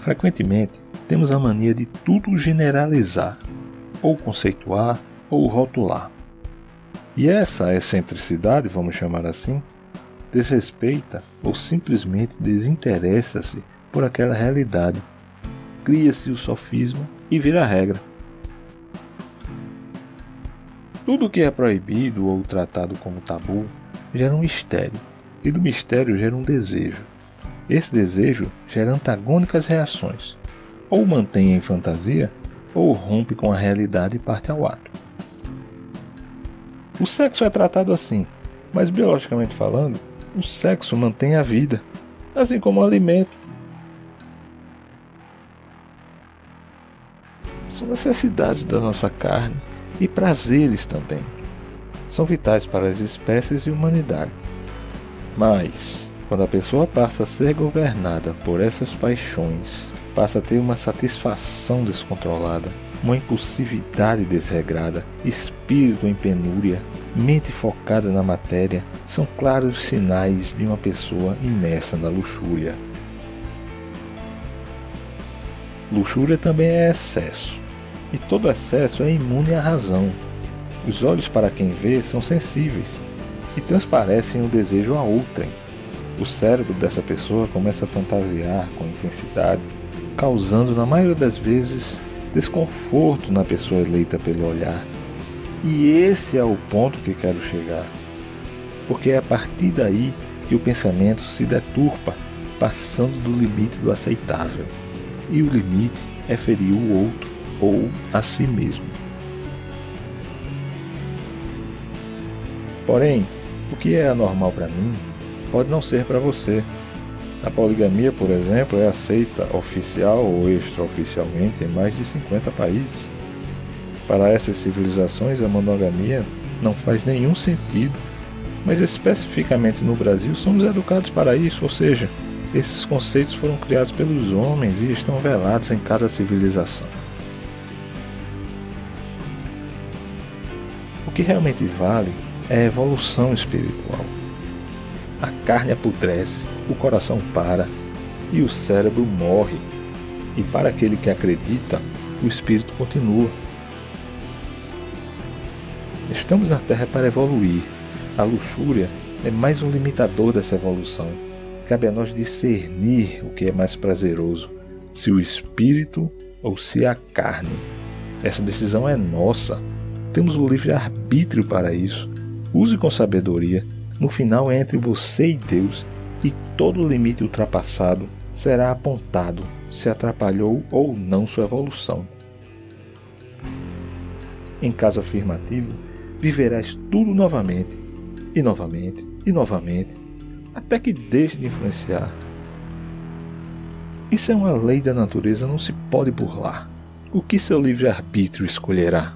Frequentemente, temos a mania de tudo generalizar, ou conceituar, ou rotular. E essa excentricidade, vamos chamar assim, desrespeita ou simplesmente desinteressa-se por aquela realidade. Cria-se o sofisma e vira regra. Tudo que é proibido ou tratado como tabu gera um mistério, e do mistério gera um desejo. Esse desejo gera antagônicas reações. Ou mantém em fantasia, ou rompe com a realidade e parte ao ato. O sexo é tratado assim, mas biologicamente falando, o sexo mantém a vida, assim como o alimento. São necessidades da nossa carne e prazeres também. São vitais para as espécies e humanidade. Mas, quando a pessoa passa a ser governada por essas paixões, passa a ter uma satisfação descontrolada, uma impulsividade desregrada, espírito em penúria, mente focada na matéria, são claros sinais de uma pessoa imersa na luxúria. Luxúria também é excesso, e todo excesso é imune à razão. Os olhos para quem vê são sensíveis e transparecem o desejo a outrem. O cérebro dessa pessoa começa a fantasiar com intensidade, causando na maioria das vezes desconforto na pessoa eleita pelo olhar. E esse é o ponto que quero chegar. Porque é a partir daí que o pensamento se deturpa, passando do limite do aceitável. E o limite é ferir o outro ou a si mesmo. Porém, o que é anormal para mim pode não ser para você. A poligamia, por exemplo, é aceita oficial ou extraoficialmente em mais de 50 países. Para essas civilizações, a monogamia não faz nenhum sentido, mas especificamente no Brasil somos educados para isso, ou seja, esses conceitos foram criados pelos homens e estão velados em cada civilização. O que realmente vale é a evolução espiritual. A carne apodrece, o coração para e o cérebro morre. E para aquele que acredita, o espírito continua. Estamos na Terra para evoluir. A luxúria é mais um limitador dessa evolução. Cabe a nós discernir o que é mais prazeroso, se o espírito ou se a carne. Essa decisão é nossa. Temos o livre arbítrio para isso. Use com sabedoria no final é entre você e Deus, e todo limite ultrapassado será apontado se atrapalhou ou não sua evolução. Em caso afirmativo, viverás tudo novamente, e novamente, e novamente, até que deixe de influenciar. Isso é uma lei da natureza, não se pode burlar. O que seu livre-arbítrio escolherá?